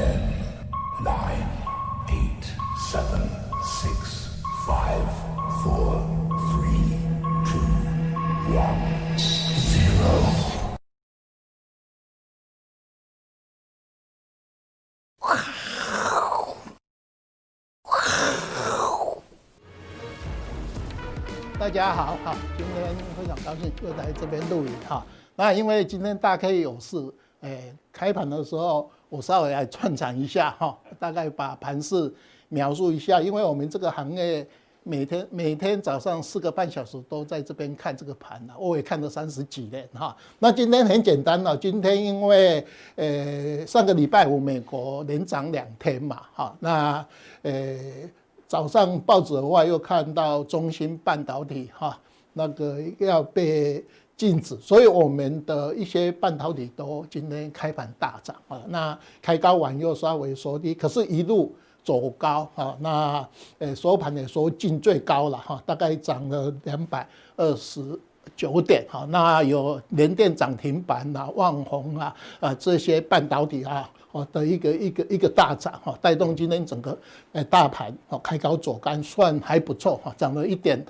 Ten, nine, eight, seven, six, five, four, three, two, one, zero. 大家好，哈，今天非常高兴又来这边录影哈。那因为今天大 K 有事，诶，开盘的时候我稍微来串场一下哈，大概把盘势描述一下。因为我们这个行业每天每天早上四个半小时都在这边看这个盘了，我也看了三十几年哈。那今天很简单了，今天因为呃上个礼拜五美国连涨两天嘛，哈，那呃。早上报纸的话，又看到中芯半导体哈，那个要被禁止，所以我们的一些半导体都今天开盘大涨啊。那开高完又稍微收低，可是一路走高啊。那呃收盘也说进最高了哈，大概涨了两百二十九点哈。那有联电涨停板啊，旺宏啊啊这些半导体啊。哦的一个一个一个大涨哈，带动今天整个诶大盘哦开高走高，算还不错哈，涨了一点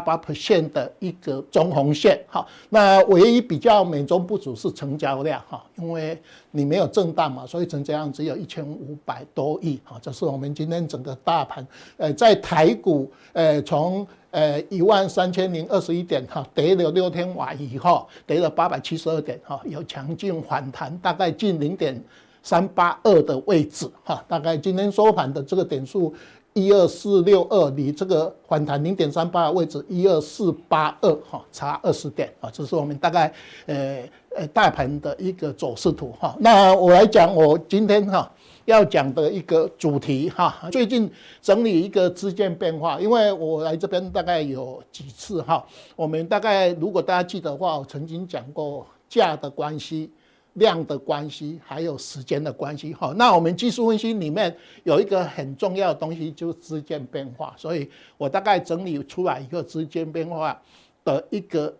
八八 percent 的一个中红线哈。那唯一比较美中不足是成交量哈，因为你没有震荡嘛，所以成交量只有一千五百多亿哈。这是我们今天整个大盘呃在台股呃从呃一万三千零二十一点哈跌了六天完以后跌了八百七十二点哈，有强劲反弹，大概近零点。三八二的位置哈，大概今天收盘的这个点数一二四六二，离这个反弹零点三八的位置一二四八二哈，差二十点啊，这是我们大概呃呃大盘的一个走势图哈。那我来讲，我今天哈要讲的一个主题哈，最近整理一个资金变化，因为我来这边大概有几次哈，我们大概如果大家记得的话，我曾经讲过价的关系。量的关系，还有时间的关系，哈，那我们技术分析里面有一个很重要的东西，就是时间变化，所以我大概整理出来一个时间变化的一个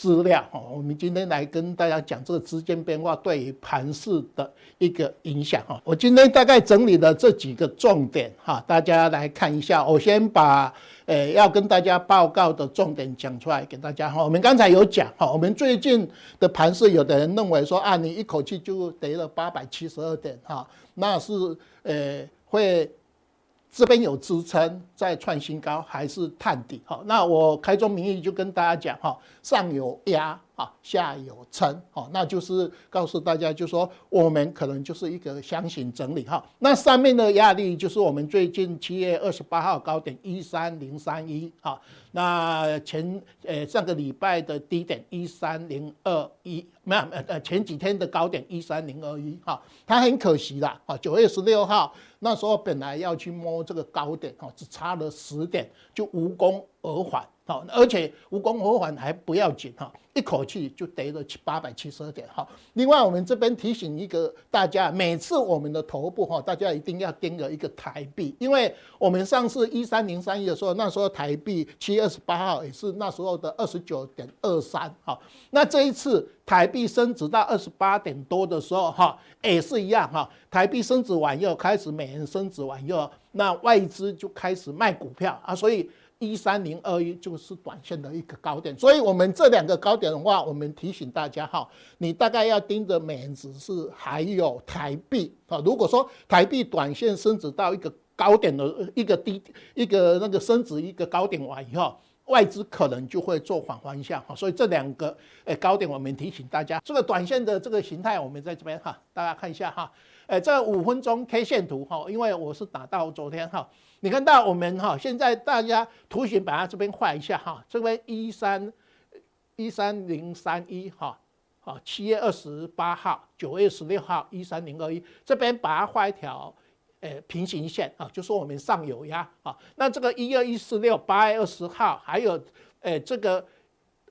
资料，哈，我们今天来跟大家讲这个资金变化对于盘势的一个影响，哈，我今天大概整理了这几个重点，哈，大家来看一下，我先把。呃，要跟大家报告的重点讲出来给大家哈。我们刚才有讲哈，我们最近的盘势，有的人认为说啊，你一口气就跌了八百七十二点哈，那是呃会这边有支撑再创新高，还是探底哈？那我开宗明义就跟大家讲哈，上有压。啊，下有撑，好，那就是告诉大家，就是说我们可能就是一个箱型整理哈。那上面的压力就是我们最近七月二十八号高点一三零三一啊，那前呃上个礼拜的低点一三零二一，没有呃前几天的高点一三零二一哈，它很可惜啦啊，九月十六号那时候本来要去摸这个高点哈，只差了十点就无功而返。好，而且无功而返还不要紧哈，一口气就跌了七八百七十二点哈。另外，我们这边提醒一个大家，每次我们的头部哈，大家一定要盯着一个台币，因为我们上次一三零三一的时候，那时候台币七月二十八号也是那时候的二十九点二三哈。那这一次台币升值到二十八点多的时候哈，也是一样哈，台币升值完又开始美元升值完又，那外资就开始卖股票啊，所以。一三零二一就是短线的一个高点，所以我们这两个高点的话，我们提醒大家哈，你大概要盯着美元指数还有台币啊。如果说台币短线升值到一个高点的一个低一个那个升值一个高点完以后，外资可能就会做反方向哈。所以这两个诶高点，我们提醒大家，这个短线的这个形态，我们在这边哈，大家看一下哈。诶，这五分钟 K 线图哈，因为我是打到昨天哈。你看到我们哈，现在大家图形把它这边画一下哈，这边一三一三零三一哈，好，七月二十八号、九月十六号一三零二一，这边把它画一条呃平行线啊，就说我们上有压啊。那这个一二一四六八月二十号，还有呃这个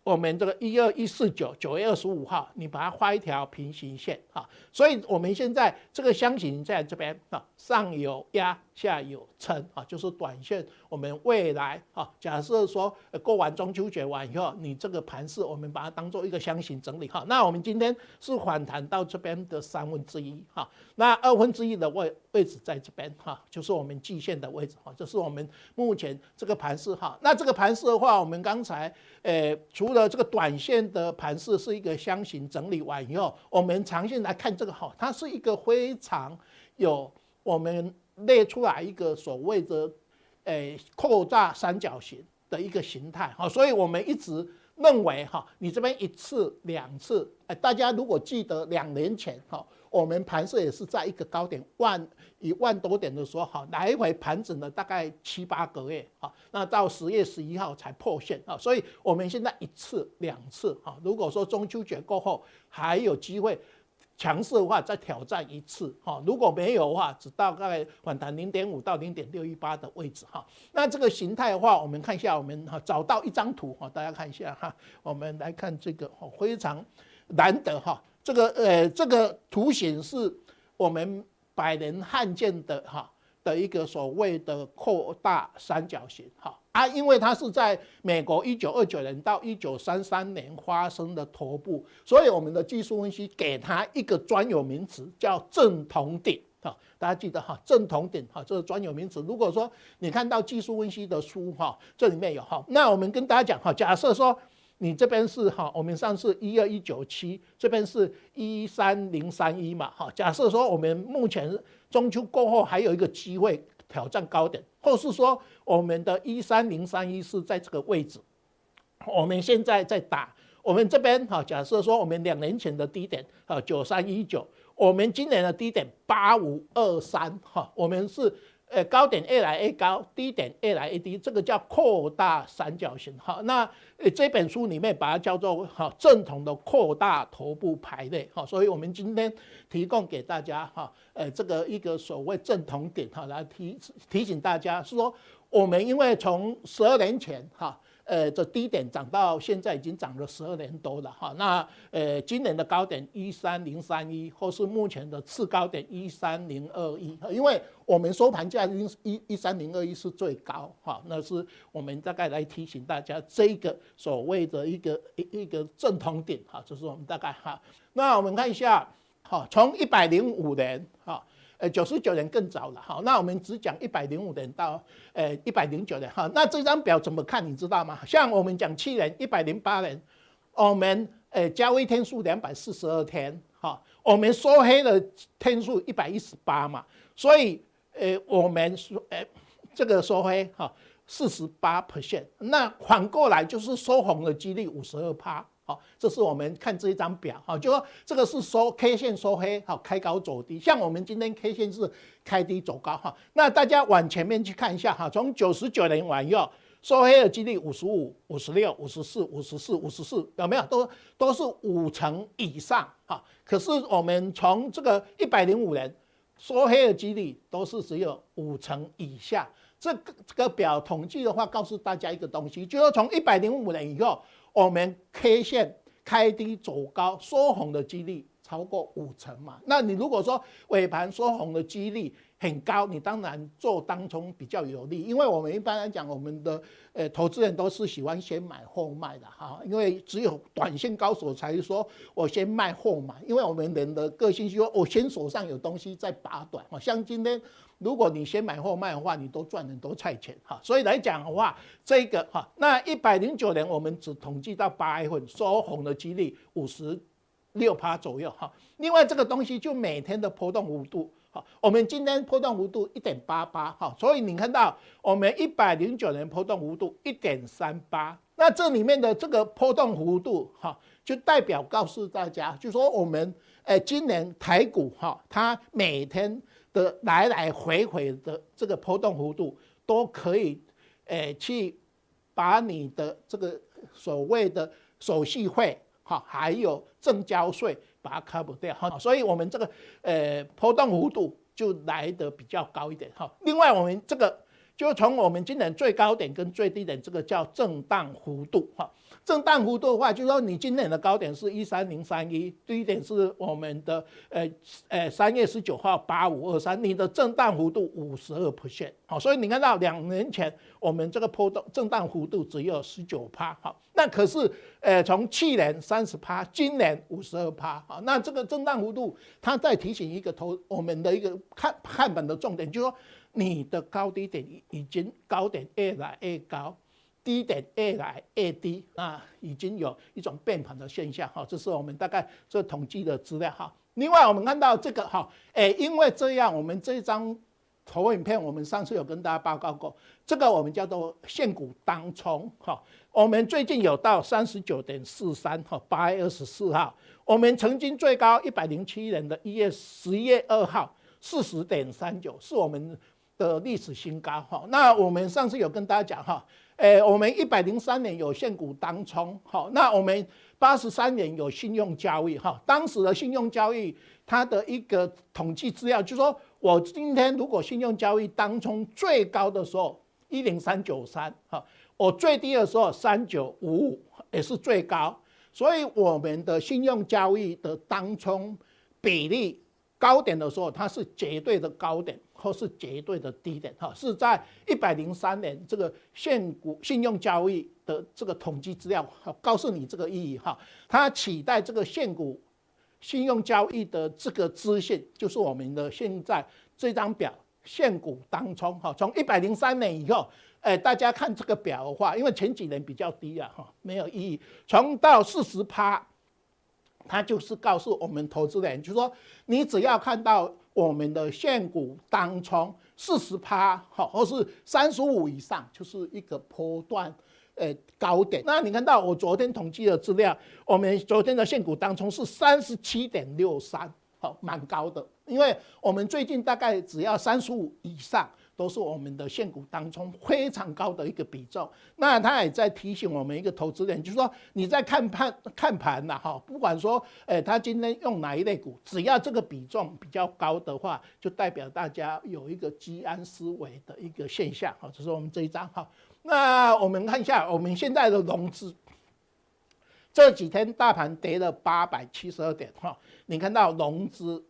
我们这个一二一四九九月二十五号，你把它画一条平行线啊，所以我们现在这个箱型在这边啊，上有压，下有撑啊，就是短线。我们未来啊，假设说过完中秋节完以后，你这个盘势，我们把它当做一个箱型整理哈。那我们今天是反弹到这边的三分之一哈，那二分之一的位位置在这边哈，就是我们季线的位置哈，这是我们目前这个盘势哈。那这个盘势的话，我们刚才呃除了这个短线的盘势是一个箱型整理完以后，我们长线来看这个哈，它是一个非常有我们列出来一个所谓的诶扩大三角形的一个形态哈，所以我们一直认为哈，你这边一次两次，哎，大家如果记得两年前哈。我们盘势也是在一个高点万一万多点的时候，哈，来回盘整了大概七八个月，哈，那到十月十一号才破线，啊，所以我们现在一次两次，哈，如果说中秋节过后还有机会强势的话，再挑战一次，哈，如果没有的话，只大概反弹零点五到零点六一八的位置，哈，那这个形态的话，我们看一下，我们哈找到一张图，哈，大家看一下哈，我们来看这个，非常难得，哈。这个呃，这个图形是我们百年罕见的哈的一个所谓的扩大三角形哈啊，因为它是在美国一九二九年到一九三三年发生的头部，所以我们的技术分析给它一个专有名词叫正统顶哈，大家记得哈，正统顶哈，这个专有名词。如果说你看到技术分析的书哈，这里面有哈，那我们跟大家讲哈，假设说。你这边是哈，我们上次一二一九七，这边是一三零三一嘛，哈。假设说我们目前中秋过后还有一个机会挑战高点，或是说我们的一三零三一是在这个位置，我们现在在打我们这边哈。假设说我们两年前的低点啊九三一九，我们今年的低点八五二三哈，我们是。呃，高点越来越高，低点越来越低，这个叫扩大三角形。好，那呃这本书里面把它叫做哈正统的扩大头部排列。哈，所以我们今天提供给大家哈，呃这个一个所谓正统点哈，来提提醒大家是说，我们因为从十二年前哈。呃，这低点涨到现在已经涨了十二年多了哈。那呃，今年的高点一三零三一，或是目前的次高点一三零二一，因为我们收盘价一一三零二一是最高哈。那是我们大概来提醒大家这个所谓的一个一一个正统点哈，这是我们大概哈。那我们看一下哈，从一百零五年哈。呃，九十九年更早了哈，那我们只讲一百零五年到呃一百零九年哈，那这张表怎么看你知道吗？像我们讲七年一百零八年，我们呃交易天数两百四十二天哈，我们收黑的天数一百一十八嘛，所以呃我们说呃这个收黑哈四十八 percent，那反过来就是收红的几率五十二趴。好，这是我们看这一张表，哈，就说这个是收 K 线收黑，好，开高走低，像我们今天 K 线是开低走高，哈，那大家往前面去看一下，哈，从九十九年往右收黑的几率五十五、五十六、五十四、五十四、五十四，有没有？都都是五成以上，哈，可是我们从这个一百零五年收黑的几率都是只有五成以下，这个这个表统计的话，告诉大家一个东西，就是从一百零五年以后。我们 K 线开低走高，收红的几率超过五成嘛？那你如果说尾盘收红的几率很高，你当然做当冲比较有利，因为我们一般来讲，我们的呃投资人都是喜欢先买后卖的哈，因为只有短线高手才说我先卖后买，因为我们人的个性是说我先手上有东西再拔短，像今天。如果你先买后卖的话，你都赚很多菜钱哈。所以来讲的话，这个哈，那一百零九年我们只统计到八月份收红的几率五十六趴左右哈。另外这个东西就每天的波动幅度哈，我们今天波动幅度一点八八哈，所以你看到我们一百零九年波动幅度一点三八，那这里面的这个波动幅度哈，就代表告诉大家，就说我们诶今年台股哈，它每天。的来来回回的这个波动幅度都可以，诶，去把你的这个所谓的手续费哈，还有证交税把它 cover 掉哈，所以我们这个呃波动幅度就来得比较高一点哈。另外，我们这个就从我们今年最高点跟最低点这个叫震荡幅度哈，震荡幅度的话，就是说你今年的高点是一三零三一，低点是我们的呃呃三月十九号八五二三，你的震荡幅度五十二。percent，好，所以你看到两年前我们这个波动震荡幅度只有十九趴，好，那可是呃从去年三十趴，今年五十二趴，好，那这个震荡幅度，它在提醒一个投我们的一个看看本的重点，就是说你的高低点已经高点越来越高。低点越来越低，那，已经有一种变盘的现象哈，这是我们大概这统计的资料哈。另外，我们看到这个哈，诶，因为这样，我们这张投影片，我们上次有跟大家报告过，这个我们叫做现股当冲哈。我们最近有到三十九点四三哈，八月二十四号，我们曾经最高一百零七年的一月十一月二号四十点三九，是我们的历史新高哈。那我们上次有跟大家讲哈。诶，我们一百零三年有限股当冲，好，那我们八十三年有信用交易，哈，当时的信用交易，它的一个统计资料，就是说我今天如果信用交易当冲最高的时候一零三九三，哈，我最低的时候三九五五，也是最高，所以我们的信用交易的当冲比例高点的时候，它是绝对的高点。或是绝对的低点，哈，是在一百零三年这个现股信用交易的这个统计资料，哈告诉你这个意义，哈，它取代这个现股信用交易的这个资讯，就是我们的现在这张表现股当中，哈，从一百零三年以后，哎，大家看这个表的话，因为前几年比较低啊，哈，没有意义，从到四十趴，它就是告诉我们投资人，就是说你只要看到。我们的现股当冲四十趴，好，或是三十五以上，就是一个波段，呃，高点。那你看到我昨天统计的资料，我们昨天的现股当冲是三十七点六三，好，蛮高的。因为我们最近大概只要三十五以上。都是我们的现股当中非常高的一个比重，那他也在提醒我们一个投资人，就是说你在看盘看盘呐，哈，不管说，诶，他今天用哪一类股，只要这个比重比较高的话，就代表大家有一个居安思危的一个现象，哈，这是我们这一张哈。那我们看一下我们现在的融资，这几天大盘跌了八百七十二点，哈，你看到融资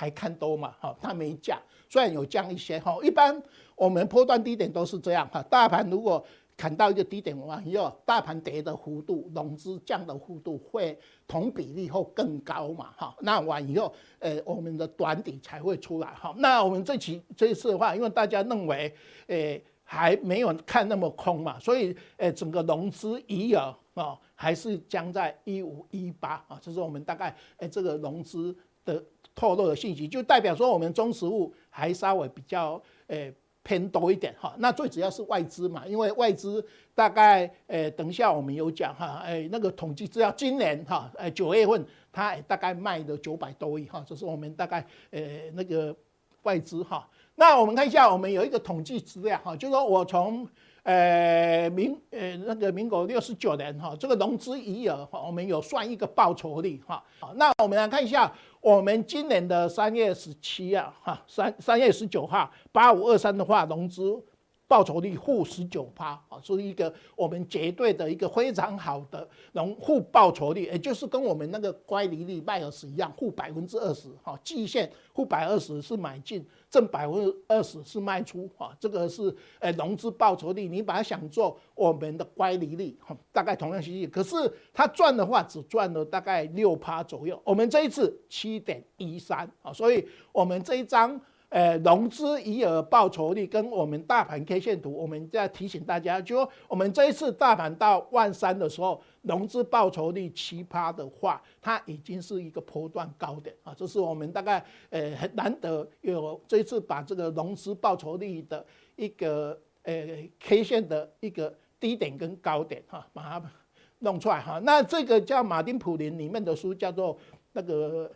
还看多嘛，哈，它没降。虽然有降一些哈，一般我们波段低点都是这样哈。大盘如果砍到一个低点完以后，大盘跌的幅度、融资降的幅度会同比例后更高嘛哈。那完以后，呃，我们的短底才会出来哈。那我们这期这一次的话，因为大家认为，呃，还没有看那么空嘛，所以呃，整个融资余额啊，还是将在一五一八啊，这是我们大概呃这个融资的。透露的信息就代表说，我们中实物还稍微比较诶偏多一点哈。那最主要是外资嘛，因为外资大概诶，等一下我们有讲哈，诶那个统计资料，今年哈诶九月份它大概卖了九百多亿哈，这是我们大概诶那个外资哈。那我们看一下，我们有一个统计资料哈，就是说我从。呃，民呃那个民国六十九年哈，这个融资余额哈，我们有算一个报酬率哈。好，那我们来看一下，我们今年的三月十七啊哈，三三月十九号八五二三的话，融资。报酬率负十九趴啊，是一个我们绝对的一个非常好的融负报酬率，也就是跟我们那个乖离率迈尔斯一样，负百分之二十哈，季线负百二十是买进，正百分之二十是卖出啊，这个是呃融资报酬率，你把它想做我们的乖离率哈，大概同样息息，可是它赚的话只赚了大概六趴左右，我们这一次七点一三啊，所以我们这一张。呃，融资余额报酬率跟我们大盘 K 线图，我们在提醒大家，就我们这一次大盘到万三的时候，融资报酬率奇葩的话，它已经是一个波段高点啊，这是我们大概呃很难得有这一次把这个融资报酬率的一个呃 K 线的一个低点跟高点哈，把它弄出来哈。那这个叫马丁普林里面的书叫做那个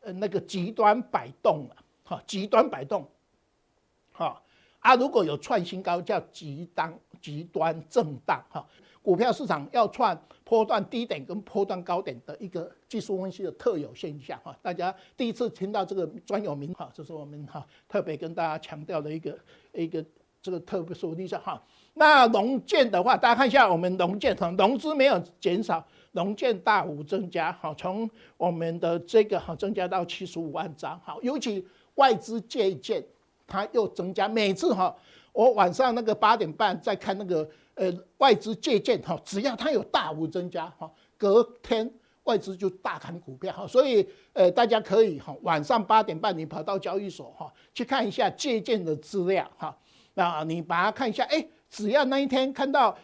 呃那个极端摆动啊哈，极端摆动，哈啊，如果有创新高，叫极端极端震荡，哈，股票市场要创波段低点跟波段高点的一个技术分析的特有现象，哈，大家第一次听到这个专有名，哈，这是我们哈特别跟大家强调的一个一个这个特殊例子哈。那农建的话，大家看一下我们农建，哈，融资没有减少，农建大幅增加，哈，从我们的这个哈增加到七十五万张，哈，尤其外资借建它又增加，每次哈我晚上那个八点半在看那个呃外资借建哈，只要它有大幅增加哈，隔天外资就大砍股票哈，所以呃大家可以哈晚上八点半你跑到交易所哈去看一下借建的资料哈，那你把它看一下，哎。只要那一天看到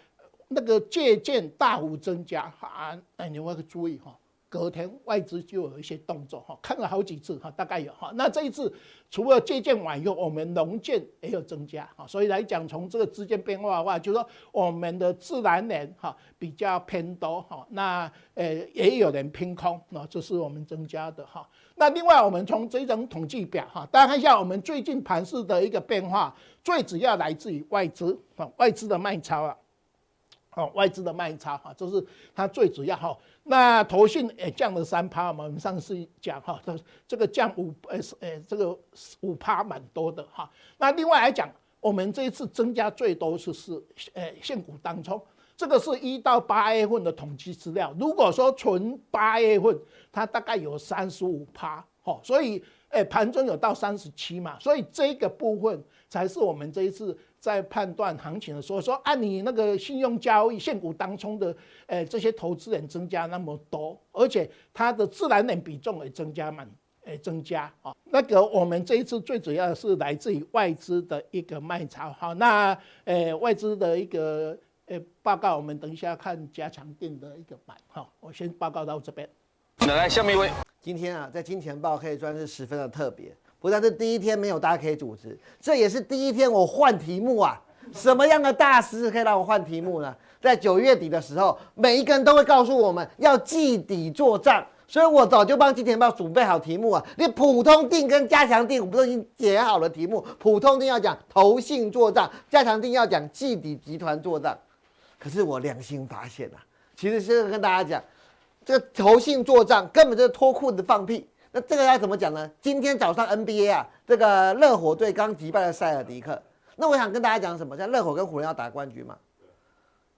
那个借券大幅增加，啊，哎，你要注意哈，隔天外资就有一些动作哈，看了好几次哈，大概有哈。那这一次除了借券完以后，我们农建也有增加哈，所以来讲从这个之间变化的话，就是说我们的自然人哈比较偏多哈，那呃也有人偏空，那这是我们增加的哈。那另外我们从这种统计表哈，大家看一下我们最近盘势的一个变化。最主要来自于外资啊，外资的卖超啊，哦，外资的卖超哈，这是它最主要哈。那投信也降了三趴嘛，我们上次讲哈，这这个降五呃呃这个五趴蛮多的哈。那另外来讲，我们这一次增加最多是是呃现股当中，这个是一到八月份的统计资料。如果说纯八月份，它大概有三十五趴，哈，所以诶盘中有到三十七嘛，所以这个部分。才是我们这一次在判断行情的时候，说按你那个信用交易现股当冲的，诶这些投资人增加那么多，而且它的自然人比重也增加蛮，诶增加啊。那个我们这一次最主要是来自于外资的一个卖超，好，那诶外资的一个诶报告，我们等一下看加强錠的一个版，好，我先报告到这边。来，下面一位，今天啊，在金钱报可以算是十分的特别。不但是第一天没有大家可以主持，这也是第一天我换题目啊！什么样的大师可以让我换题目呢？在九月底的时候，每一个人都会告诉我们要季底做账，所以我早就帮金钱豹准备好题目啊！连普通定跟加强定，我们都已经解好了题目？普通定要讲投信做账，加强定要讲季底集团做账。可是我良心发现啊，其实是跟大家讲，这个投信做账根本就是脱裤子放屁。那这个要怎么讲呢？今天早上 NBA 啊，这个热火队刚击败了塞尔迪克。那我想跟大家讲什么？像热火跟湖人要打冠军嘛。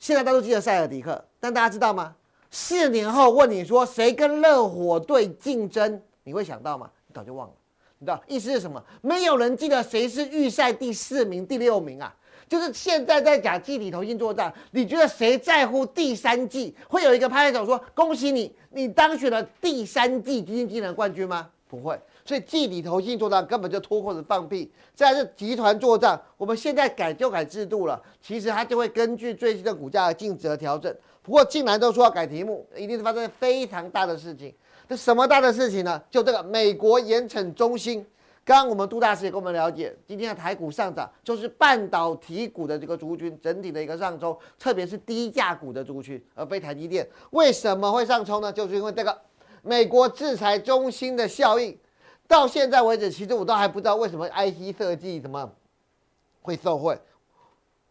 现在大家都记得塞尔迪克，但大家知道吗？四年后问你说谁跟热火队竞争，你会想到吗？你早就忘了。你知道意思是什么？没有人记得谁是预赛第四名、第六名啊。就是现在在讲季底投信作战，你觉得谁在乎第三季会有一个拍手说恭喜你，你当选了第三季基金经理人冠军吗？不会，所以季底投信作战根本就脱裤子放屁。再来是集团作战，我们现在改就改制度了，其实它就会根据最新的股价的净值调整。不过进来都说要改题目，一定是发生非常大的事情。这什么大的事情呢？就这个美国严惩中心。刚刚我们杜大师也跟我们了解，今天的台股上涨，就是半导体股的这个族群整体的一个上冲，特别是低价股的族群，而非台积电。为什么会上冲呢？就是因为这个美国制裁中兴的效应。到现在为止，其实我都还不知道为什么 IC 设计怎么会受惠，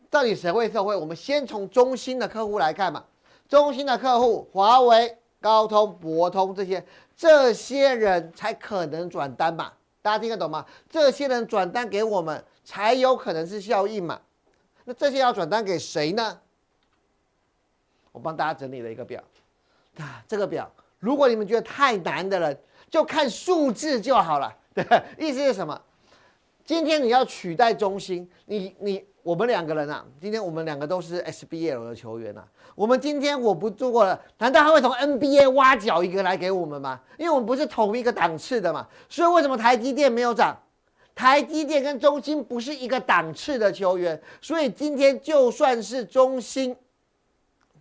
到底谁会受惠？我们先从中兴的客户来看嘛，中兴的客户华为、高通、博通这些，这些人才可能转单嘛。大家听得懂吗？这些人转单给我们，才有可能是效益嘛。那这些要转单给谁呢？我帮大家整理了一个表，啊，这个表，如果你们觉得太难的了，就看数字就好了。对，意思是什么？今天你要取代中兴，你你。我们两个人啊，今天我们两个都是 SBL 的球员啊。我们今天我不做过了，难道他会从 NBA 挖角一个来给我们吗？因为我们不是同一个档次的嘛。所以为什么台积电没有涨？台积电跟中兴不是一个档次的球员，所以今天就算是中兴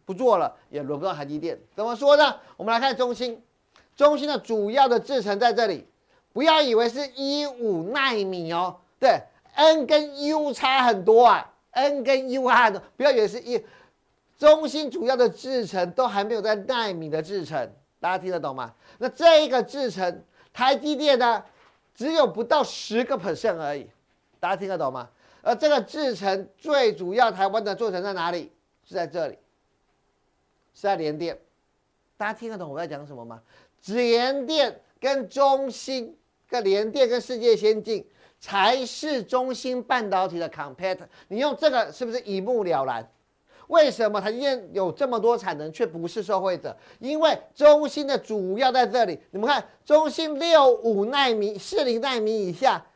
不做了，也轮不到台积电。怎么说呢？我们来看中兴，中兴的主要的制程在这里，不要以为是一五纳米哦，对。N 跟 U 差很多啊，N 跟 U 差很多，不要以为是一，中心主要的制程都还没有在纳米的制程，大家听得懂吗？那这一个制程，台积电呢，只有不到十个 percent 而已，大家听得懂吗？而这个制程最主要台湾的做成在哪里？是在这里，是在联电，大家听得懂我在讲什么吗？联电跟中芯，个联电跟世界先进。才是中芯半导体的 competitor。你用这个是不是一目了然？为什么台积电有这么多产能却不是受惠者？因为中芯的主要在这里。你们看，中芯六五奈米、四零奈米以下，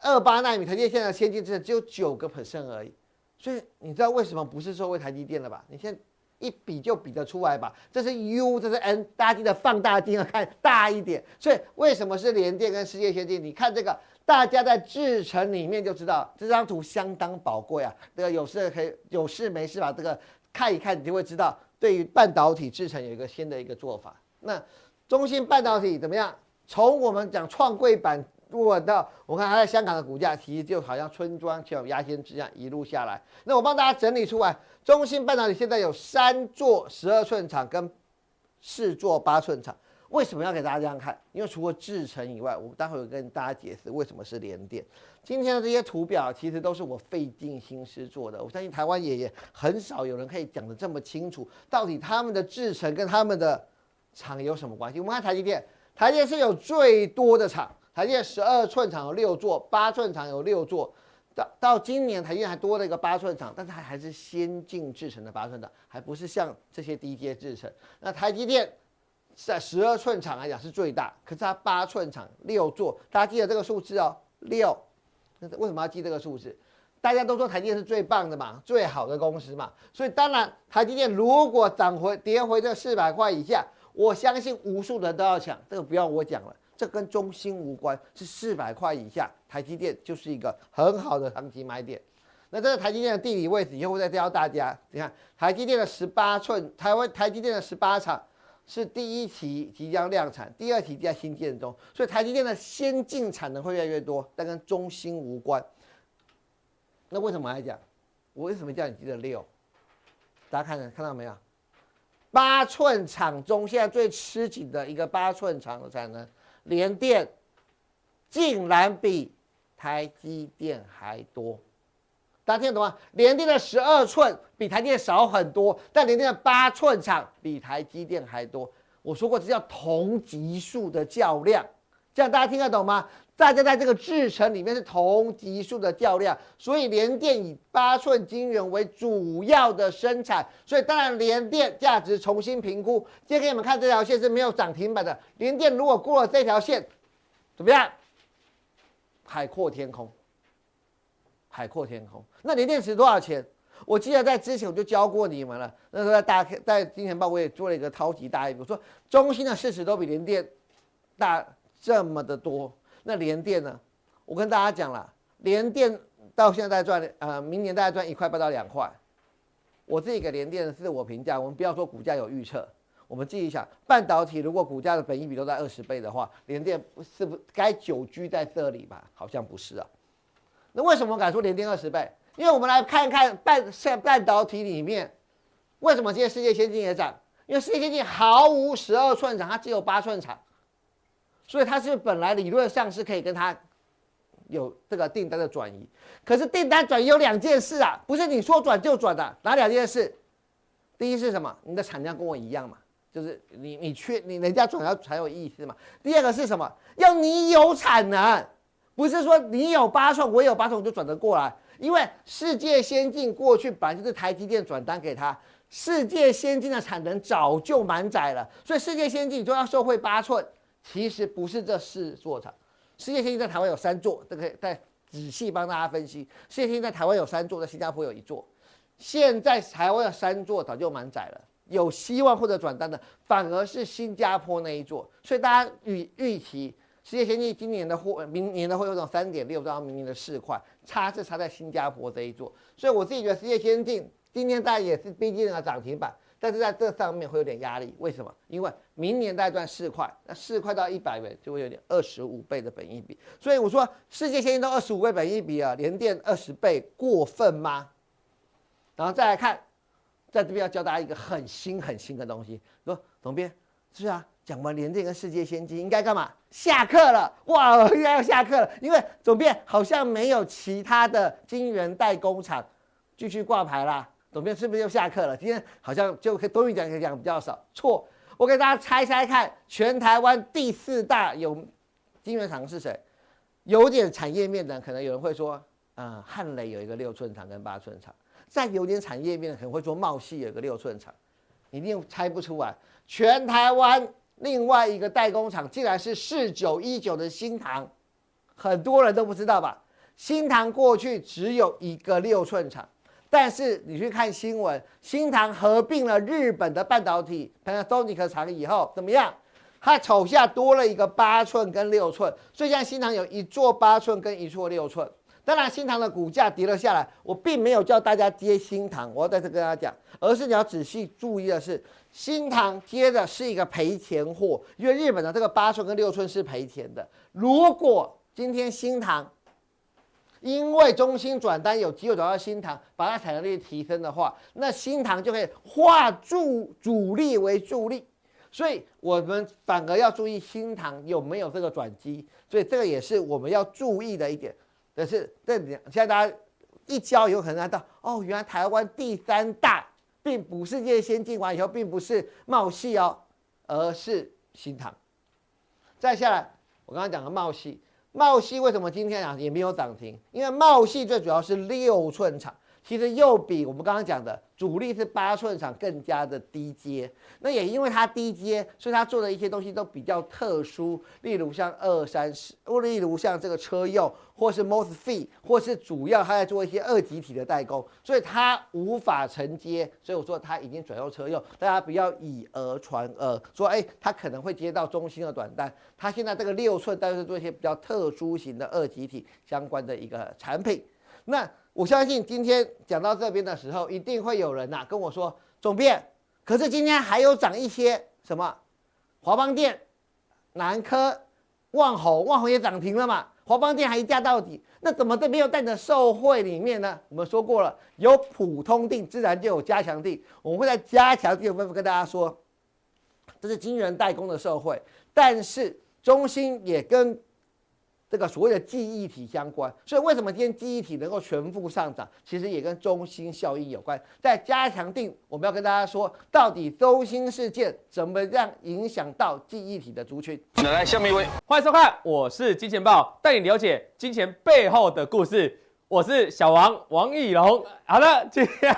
二八奈米，台积电现在先进制程只有九个 percent 而已。所以你知道为什么不是受惠台积电了吧？你现一比就比得出来吧？这是 U，这是 N，大家记得放大镜要看大一点。所以为什么是联电跟世界先进？你看这个。大家在制程里面就知道这张图相当宝贵啊！这个有事可以有事没事把这个看一看，你就会知道对于半导体制程有一个新的一个做法。那中芯半导体怎么样？从我们讲创柜板如果到我看它在香港的股价，其实就好像村庄像压仙枝一样一路下来。那我帮大家整理出来，中芯半导体现在有三座十二寸厂跟四座八寸厂。为什么要给大家这样看？因为除了制程以外，我待会儿跟大家解释为什么是联电。今天的这些图表其实都是我费尽心思做的。我相信台湾也也很少有人可以讲得这么清楚，到底他们的制程跟他们的厂有什么关系？我们看台积电，台积电是有最多的厂，台积电十二寸厂有六座，八寸厂有六座。到到今年台积电还多了一个八寸厂，但是它还是先进制程的八寸厂，还不是像这些低阶制程。那台积电。在十二寸厂来讲是最大，可是它八寸厂六座，大家记得这个数字哦，六。那为什么要记这个数字？大家都说台积电是最棒的嘛，最好的公司嘛，所以当然台积电如果涨回跌回这四百块以下，我相信无数人都要抢，这个不要我讲了，这跟中芯无关，是四百块以下，台积电就是一个很好的长期买点。那这个台积电的地理位置以后会再教大家，你看台积电的十八寸，台湾台积电的十八厂。是第一期即将量产，第二期在新建中，所以台积电的先进产能会越来越多，但跟中芯无关。那为什么来讲？我为什么叫你记得六？大家看看到没有？八寸厂中现在最吃紧的一个八寸厂的产能，联电竟然比台积电还多。大家听得懂吗？联电的十二寸比台积电少很多，但联电的八寸厂比台积电还多。我说过，这叫同级数的较量，这样大家听得懂吗？大家在这个制程里面是同级数的较量，所以联电以八寸晶圆为主要的生产，所以当然联电价值重新评估。今天给你们看这条线是没有涨停板的，联电如果过了这条线，怎么样？海阔天空。海阔天空。那镰电池多少钱？我记得在之前我就教过你们了。那时候在大在金钱豹我也做了一个超级大一笔，我说中心的市值都比联电大这么的多。那联电呢？我跟大家讲了，联电到现在赚呃，明年大概赚一块半到两块。我自己给联电的自我评价，我们不要说股价有预测，我们自己想，半导体如果股价的本益比都在二十倍的话，联电是不该久居在这里吧？好像不是啊。那为什么敢说联电二十倍？因为我们来看看半像半导体里面，为什么这些世界先进也涨？因为世界先进毫无十二寸厂，它只有八寸厂，所以它是本来理论上是可以跟它有这个订单的转移。可是订单转移有两件事啊，不是你说转就转的。哪两件事？第一是什么？你的产量跟我一样嘛，就是你你缺你人家转要才有意思嘛。第二个是什么？要你有产能。不是说你有八寸，我有八寸，我就转得过来。因为世界先进过去本来就是台积电转单给他，世界先进的产能早就满载了，所以世界先进就要受惠八寸。其实不是这四座厂，世界先进在台湾有三座，这个再仔细帮大家分析。世界先进在台湾有三座，在新加坡有一座。现在台湾有三座早就满载了，有希望或者转单的反而是新加坡那一座，所以大家预预期。世界先进今年的货，明年的货有种三点六到明年的四块，差是差在新加坡这一座，所以我自己觉得世界先进今天大概也是逼近了涨停板，但是在这上面会有点压力，为什么？因为明年大概赚四块，那四块到一百元就会有点二十五倍的本益比，所以我说世界先进都二十五倍本益比啊，联电二十倍过分吗？然后再来看，在这边要教大家一个很新很新的东西，说总编是啊。讲完联电跟世界先进应该干嘛？下课了哇！应该要下课了，因为总编好像没有其他的晶圆代工厂继续挂牌啦。总编是不是又下课了？今天好像就可以多一点，可以讲比较少。错，我给大家猜猜看，全台湾第四大有晶圆厂是谁？有点产业面的，可能有人会说，嗯，汉磊有一个六寸厂跟八寸厂。再有点产业面的，可能会说茂矽有个六寸厂，一定猜不出来。全台湾另外一个代工厂，竟然是四九一九的新唐，很多人都不知道吧？新唐过去只有一个六寸厂，但是你去看新闻，新唐合并了日本的半导体 Panasonic 厂以后，怎么样？它手下多了一个八寸跟六寸，所以现在新唐有一座八寸跟一座六寸。当然，新唐的股价跌了下来，我并没有叫大家接新唐，我要在这跟大家讲，而是你要仔细注意的是，新唐接的是一个赔钱货，因为日本的这个八寸跟六寸是赔钱的。如果今天新唐因为中心转单有机会转到新唐，把它产能力提升的话，那新唐就可以化助主力为助力，所以我们反而要注意新唐有没有这个转机，所以这个也是我们要注意的一点。但是这两，现在大家一交有可能看到哦，原来台湾第三大并不是叶先进完以后，并不是茂矽哦，而是新唐。再下来，我刚刚讲的茂矽，茂系为什么今天啊也没有涨停？因为茂系最主要是六寸厂。其实又比我们刚刚讲的主力是八寸厂更加的低阶，那也因为它低阶，所以它做的一些东西都比较特殊，例如像二三十，例如像这个车用，或是 MOSFET，或是主要它在做一些二极体的代工，所以它无法承接，所以我说它已经转到车用，大家不要以讹传讹，说哎，它可能会接到中芯的短单，它现在这个六寸，但是做一些比较特殊型的二极体相关的一个产品，那。我相信今天讲到这边的时候，一定会有人呐、跟我说，总编，可是今天还有涨一些什么华邦电、南科、万宏，万宏也涨停了嘛，华邦电还一价到底，那怎么都没有带着受惠里面呢？我们说过了，有普通定，自然就有加强定，我们会在加强定的部分跟大家说，这是晶圆代工的受惠，但是中芯也跟。这个所谓的记忆体相关，所以为什么今天记忆体能够全部上涨？其实也跟中心效应有关。在加强定，我们要跟大家说，到底中心事件怎么样影响到记忆体的族群？来，来，下面一位，欢迎收看，我是金钱豹，带你了解金钱背后的故事。我是小王王义龙。好的，今天，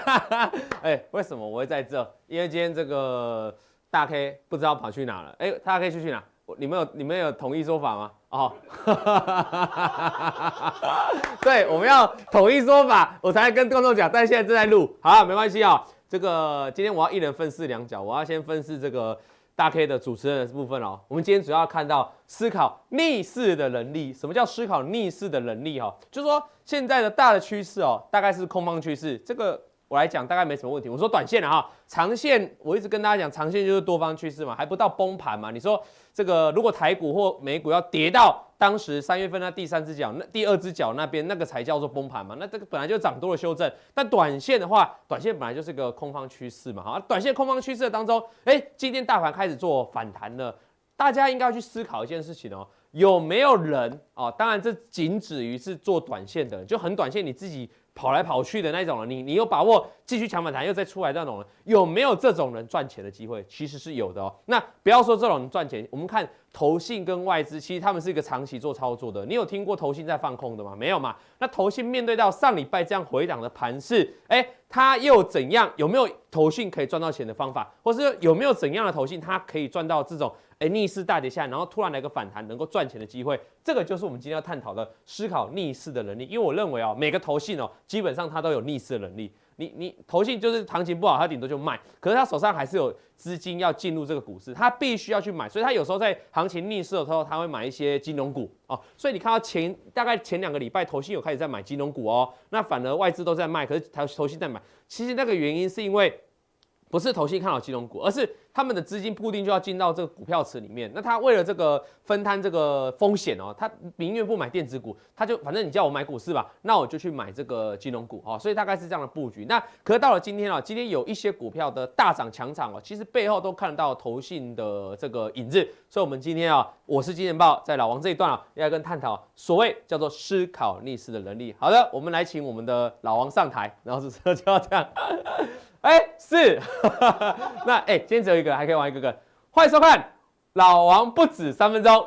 哎，为什么我会在这？因为今天这个大 K 不知道跑去哪了。哎，大 K 去去哪？你们有你们有统一说法吗？哦，对，我们要统一说法，我才跟观众讲。但现在正在录，好，没关系啊、哦。这个今天我要一人分饰两角，我要先分饰这个大 K 的主持人的部分哦。我们今天主要看到思考逆势的能力。什么叫思考逆势的能力？哈，就是说现在的大的趋势哦，大概是空方趋势。这个我来讲大概没什么问题。我说短线的哈，长线我一直跟大家讲，长线就是多方趋势嘛，还不到崩盘嘛。你说。这个如果台股或美股要跌到当时三月份那第三只脚，那第二只脚那边那个才叫做崩盘嘛？那这个本来就涨多了修正。但短线的话，短线本来就是个空方趋势嘛，哈。短线空方趋势当中，哎，今天大盘开始做反弹了，大家应该要去思考一件事情哦，有没有人哦？当然这仅止于是做短线的，就很短线你自己。跑来跑去的那种人，你你有把握继续抢反弹又再出来那种人，有没有这种人赚钱的机会？其实是有的哦。那不要说这种人赚钱，我们看投信跟外资，其实他们是一个长期做操作的。你有听过投信在放空的吗？没有嘛？那投信面对到上礼拜这样回档的盘势，哎，他又怎样？有没有投信可以赚到钱的方法？或是有没有怎样的投信，他可以赚到这种？哎，逆势大跌下来，然后突然来个反弹，能够赚钱的机会，这个就是我们今天要探讨的思考逆势的能力。因为我认为哦，每个投信哦，基本上它都有逆势的能力。你你投信就是行情不好，它顶多就卖，可是它手上还是有资金要进入这个股市，它必须要去买，所以它有时候在行情逆势的时候，它会买一些金融股哦。所以你看到前大概前两个礼拜，投信有开始在买金融股哦，那反而外资都在卖，可是投投信在买。其实那个原因是因为不是投信看好金融股，而是。他们的资金固定就要进到这个股票池里面，那他为了这个分摊这个风险哦，他宁愿不买电子股，他就反正你叫我买股市吧，那我就去买这个金融股哦，所以大概是这样的布局。那可是到了今天啊，今天有一些股票的大涨强涨哦，其实背后都看得到投信的这个影子。所以，我们今天啊，我是金钱豹，在老王这一段啊，要跟探讨所谓叫做思考逆势的能力。好的，我们来请我们的老王上台，然后是就要这样。哎、是，那哎、今天只有一个，还可以玩一个个。欢迎收看，老王不止三分钟。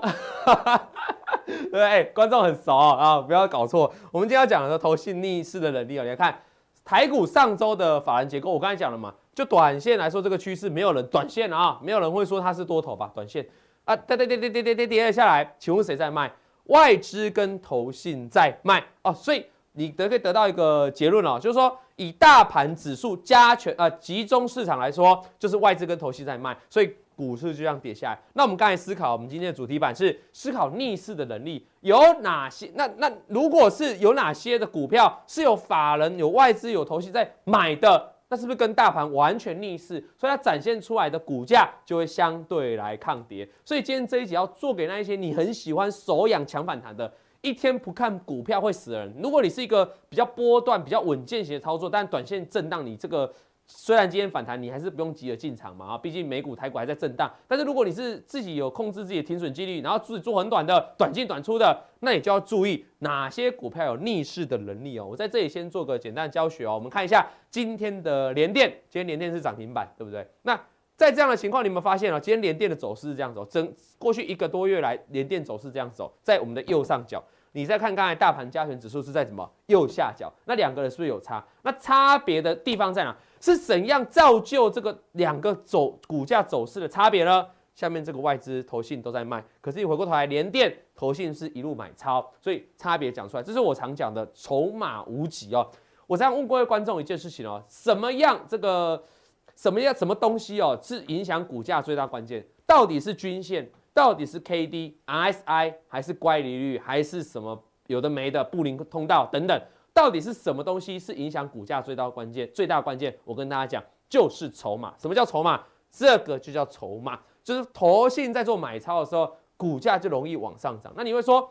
对，哎，观众很熟啊，不要搞错。我们今天要讲的是投信逆势的能力啊，你来看台股上周的法人结构，我刚才讲了嘛，就短线来说，这个趋势没有人短线啊，没有人会说它是多头吧？短线啊，跌跌跌跌跌跌跌跌了下来，请问谁在卖？外资跟投信在卖哦，所以你得可以得到一个结论哦，就是说以大盘指数加权呃集中市场来说，就是外资跟投信在卖，所以。股市就这样跌下来，那我们刚才思考，我们今天的主题版是思考逆势的能力有哪些？那那如果是有哪些的股票是有法人、有外资、有投信在买的，那是不是跟大盘完全逆势？所以它展现出来的股价就会相对来抗跌。所以今天这一集要做给那一些你很喜欢手痒抢反弹的，一天不看股票会死人。如果你是一个比较波段、比较稳健型的操作，但短线震荡，你这个。虽然今天反弹，你还是不用急着进场嘛啊，毕竟美股、台股还在震荡。但是如果你是自己有控制自己的停损纪律，然后自己做很短的、短进短出的，那你就要注意哪些股票有逆势的能力哦。我在这里先做个简单的教学哦。我们看一下今天的联电，今天联电是涨停板，对不对？那在这样的情况，你有没有发现哦？今天联电的走势是这样走，整过去一个多月来，联电走势这样走，在我们的右上角。你再看刚才大盘加权指数是在什么右下角？那两个人是不是有差？那差别的地方在哪？是怎样造就这个两个走股价走势的差别呢？下面这个外资投信都在卖，可是你回过头来，联电投信是一路买超，所以差别讲出来，这是我常讲的筹码无极哦。我这样问各位观众一件事情哦，什么样这个什么样什么东西哦是影响股价最大关键？到底是均线？到底是 K D R S I 还是乖离率还是什么有的没的布林通道等等？到底是什么东西是影响股价最大关键？最大关键，我跟大家讲，就是筹码。什么叫筹码？这个就叫筹码，就是投信在做买超的时候，股价就容易往上涨。那你会说？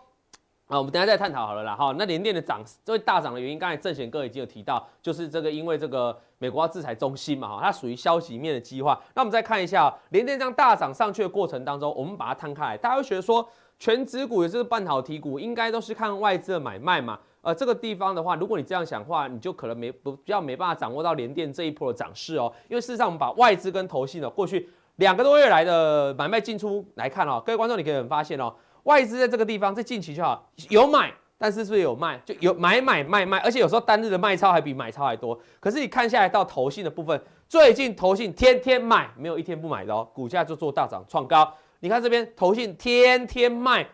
啊，我们等下再探讨好了啦。哈，那联电的涨，这位大涨的原因，刚才正贤哥已经有提到，就是这个因为这个美国要制裁中芯嘛，哈，它属于消息面的激化。那我们再看一下联电这样大涨上去的过程当中，我们把它摊开来，大家会觉得说，全指股也就是半导体股，应该都是看外资的买卖嘛。呃，这个地方的话，如果你这样想的话，你就可能没不比较没办法掌握到联电这一波的涨势哦。因为事实上，我们把外资跟投信的过去两个多月来的买卖进出来看哦，各位观众，你可以很发现哦。外资在这个地方在近期就好有买，但是是不是有卖？就有买买卖卖，而且有时候单日的卖超还比买超还多。可是你看下来到投信的部分，最近投信天天买，没有一天不买的哦，股价就做大涨创高。你看这边投信天天卖。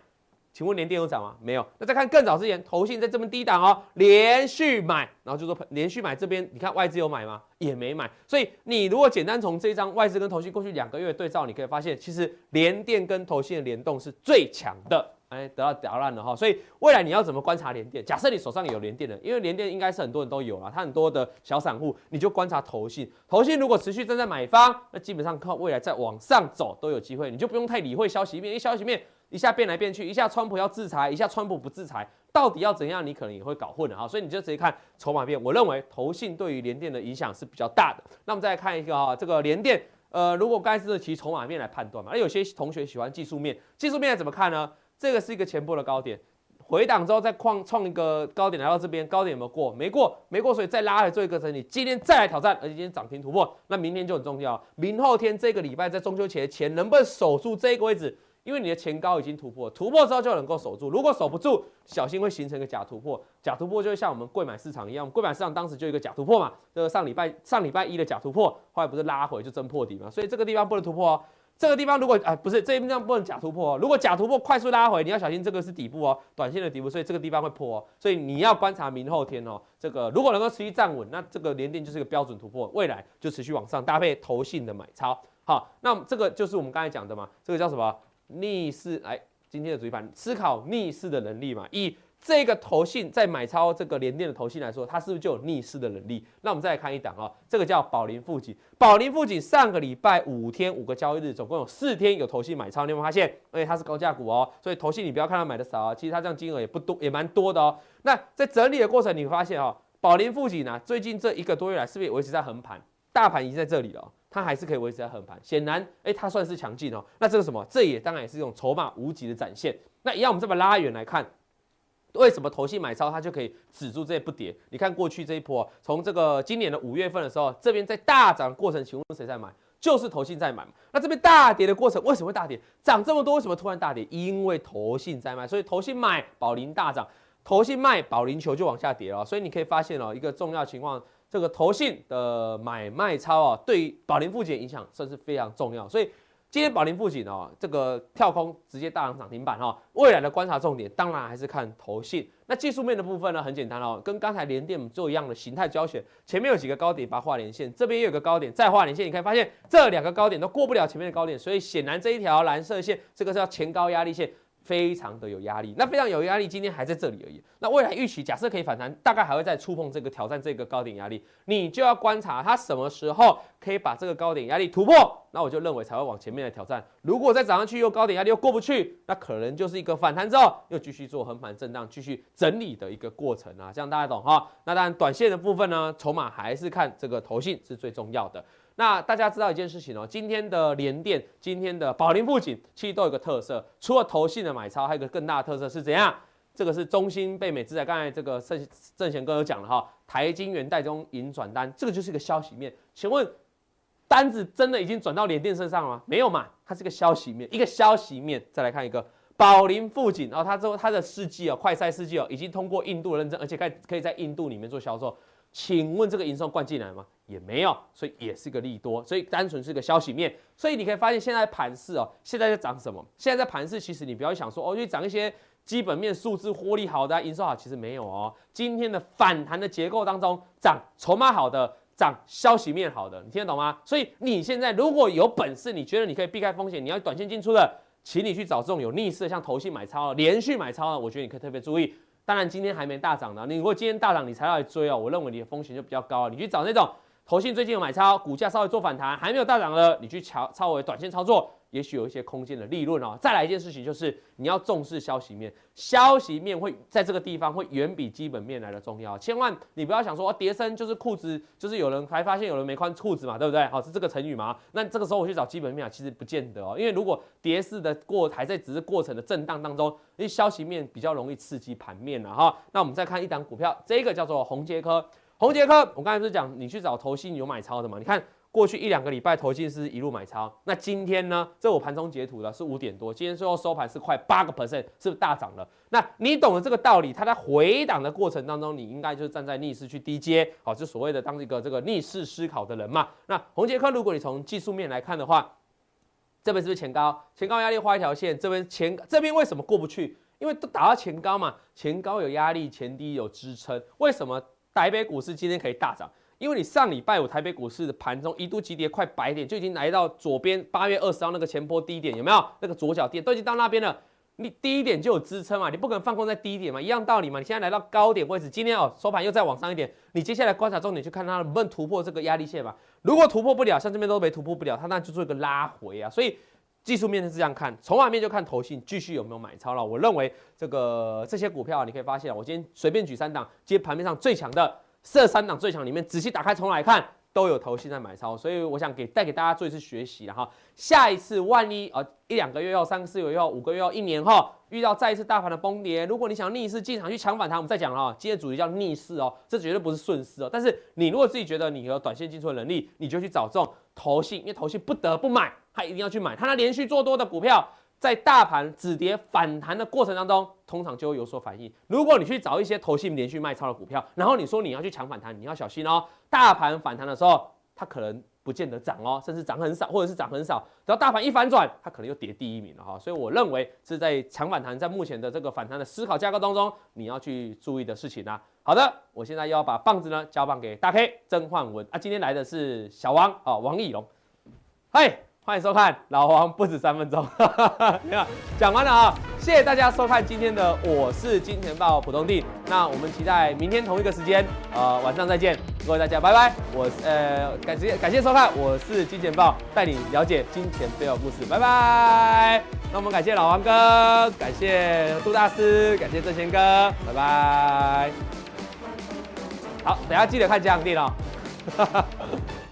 请问联电有涨吗？没有。那再看更早之前，投信在这边低档哦，连续买，然后就说连续买这边，你看外资有买吗？也没买。所以你如果简单从这张外资跟投信过去两个月对照，你可以发现，其实联电跟投信的联动是最强的。哎，得到打烂了哈。所以未来你要怎么观察联电？假设你手上有联电的，因为联电应该是很多人都有了，它很多的小散户，你就观察投信。投信如果持续站在买方，那基本上靠未来再往上走都有机会，你就不用太理会消息面，因为消息面。一下变来变去，一下川普要制裁，一下川普不制裁，到底要怎样？你可能也会搞混了哈。所以你就直接看筹码面。我认为投信对于联电的影响是比较大的。那我们再来看一个哈，这个联电，呃，如果该是其筹码面来判断嘛，而有些同学喜欢技术面，技术面怎么看呢？这个是一个前波的高点，回档之后再创创一个高点来到这边，高点有没有过？没过，没过，所以再拉来做一个整理。今天再来挑战，而且今天涨停突破，那明天就很重要，明后天这个礼拜在中秋节前能不能守住这个位置？因为你的前高已经突破，突破之后就能够守住。如果守不住，小心会形成一个假突破。假突破就会像我们柜买市场一样，柜买市场当时就一个假突破嘛。这个上礼拜上礼拜一的假突破，后来不是拉回就真破底嘛。所以这个地方不能突破哦。这个地方如果啊不是这一地方不能假突破哦。如果假突破快速拉回，你要小心这个是底部哦，短线的底部，所以这个地方会破哦。所以你要观察明后天哦。这个如果能够持续站稳，那这个连电就是一个标准突破，未来就持续往上，搭配投信的买超。好，那这个就是我们刚才讲的嘛。这个叫什么？逆势来，今天的主题盘思考逆势的能力嘛？以这个投信在买超这个联电的投信来说，它是不是就有逆势的能力？那我们再来看一档啊，这个叫宝林富锦。宝林富锦上个礼拜五天五个交易日，总共有四天有投信买超，你有没有发现？而且它是高价股哦，所以投信你不要看它买的少啊，其实它这样金额也不多，也蛮多的哦。那在整理的过程，你会发现哦，宝林富锦呢，最近这一个多月来是不是也维持在横盘？大盘已经在这里了。它还是可以维持在横盘，显然，哎，它算是强劲哦。那这个什么？这也当然也是一种筹码无极的展现。那一样，我们这边拉远来看，为什么投信买超它就可以止住这些不跌？你看过去这一波，从这个今年的五月份的时候，这边在大涨过程，请问谁在买？就是投信在买嘛。那这边大跌的过程为什么会大跌？涨这么多为什么突然大跌？因为投信在卖，所以投信卖宝林大涨，投信卖宝林球就往下跌了。所以你可以发现哦，一个重要情况，这个投信的买卖超啊，对于宝林富锦影响算是非常重要，所以。今天宝林富锦哦，这个跳空直接大涨涨停板哈。未来的观察重点当然还是看投信。那技术面的部分呢，很简单哦，跟刚才联电做一样的形态教学。前面有几个高点，把它画连线，这边又有个高点，再画连线。你可以发现这两个高点都过不了前面的高点，所以显然这一条蓝色线，这个是叫前高压力线。非常的有压力，那非常有压力，今天还在这里而已。那未来预期假设可以反弹，大概还会再触碰这个挑战这个高点压力，你就要观察它什么时候可以把这个高点压力突破，那我就认为才会往前面来挑战。如果再涨上去又高点压力又过不去，那可能就是一个反弹之后又继续做横盘震荡，继续整理的一个过程啊，这样大家懂哈？那当然短线的部分呢，筹码还是看这个投信是最重要的。那大家知道一件事情哦，今天的联电、今天的宝林富锦，其实都有个特色，除了投信的买超，还有一个更大的特色是怎样？这个是中兴贝美资材，刚才这个盛正贤哥有讲了哈，台金元代中银转单，这个就是一个消息面。请问单子真的已经转到联电身上了吗？没有嘛，它是个消息面，一个消息面。再来看一个宝林富锦，然后它之后它的试剂哦，快筛试剂哦，已经通过印度的认证，而且可以可以在印度里面做销售。请问这个营收灌进来吗？也没有，所以也是个利多，所以单纯是个消息面。所以你可以发现现在盘势哦，现在在涨什么？现在在盘势，其实你不要想说哦，去涨一些基本面数字，获利好的、营收好，其实没有哦。今天的反弹的结构当中，涨筹码好的，涨消息面好的，你听得懂吗？所以你现在如果有本事，你觉得你可以避开风险，你要短线进出的，请你去找这种有逆势的，像投信买超了，连续买超了，我觉得你可以特别注意。当然，今天还没大涨呢。你如果今天大涨，你才要来追哦，我认为你的风险就比较高。你去找那种投信最近有买超，股价稍微做反弹，还没有大涨了，你去超超为短线操作。也许有一些空间的利润哦。再来一件事情就是，你要重视消息面，消息面会在这个地方会远比基本面来的重要。千万你不要想说，哦，跌升就是裤子，就是有人还发现有人没穿裤子嘛，对不对？好，是这个成语嘛？那这个时候我去找基本面啊，其实不见得哦，因为如果跌势的过还在只是过程的震荡当中，因为消息面比较容易刺激盘面了哈。那我们再看一档股票，这个叫做宏捷科，宏捷科，我刚才不是讲你去找投信有买超的嘛？你看。过去一两个礼拜，投信是一路买超。那今天呢？这我盘中截图的是五点多，今天最后收盘是快八个 percent，是不是大涨了？那你懂了这个道理，它在回档的过程当中，你应该就是站在逆势去低接，好，就所谓的当一个这个逆势思考的人嘛。那宏捷科，如果你从技术面来看的话，这边是不是前高？前高压力画一条线，这边前这边为什么过不去？因为都打到前高嘛，前高有压力，前低有支撑。为什么台北股市今天可以大涨？因为你上礼拜五台北股市的盘中一度急跌快百点，就已经来到左边八月二十号那个前波低点，有没有？那个左脚垫都已经到那边了，你低一点就有支撑嘛，你不可能放空在低点嘛，一样道理嘛。你现在来到高点位置，今天哦收盘又再往上一点，你接下来观察重点去看它能不能突破这个压力线嘛。如果突破不了，像这边都没突破不了，它那就做一个拉回啊。所以技术面是这样看，筹码面就看投信继续有没有买超了。我认为这个这些股票你可以发现，我今天随便举三档，今天盘面上最强的。这三档最强里面，仔细打开重来看，都有投信在买超，所以我想给带给大家做一次学习了哈。下一次万一呃一两个月要、三四个月要、五个月要、一年哈遇到再一次大盘的崩跌，如果你想逆势进场去抢反弹，我们再讲了哈。今天主题叫逆势哦，这绝对不是顺势哦。但是你如果自己觉得你有短线进出的能力，你就去找这种投信，因为投信不得不买，他一定要去买，他那连续做多的股票。在大盘止跌反弹的过程当中，通常就会有所反应。如果你去找一些投信连续卖超的股票，然后你说你要去抢反弹，你要小心哦。大盘反弹的时候，它可能不见得涨哦，甚至涨很少，或者是涨很少。等到大盘一反转，它可能又跌第一名了哈。所以我认为是在抢反弹，在目前的这个反弹的思考架构当中，你要去注意的事情啊。好的，我现在要把棒子呢交棒给大 K 曾焕文啊。今天来的是小王啊，王义龙，嗨。欢迎收看《老王不止三分钟》，没有讲完了啊！谢谢大家收看今天的我是金钱豹普通地。那我们期待明天同一个时间，呃，晚上再见，各位大家拜拜。我呃感谢感谢收看，我是金钱豹，带你了解金钱背后故事，拜拜。那我们感谢老王哥，感谢杜大师，感谢正贤哥，拜拜。好，等下记得看加强錠哦。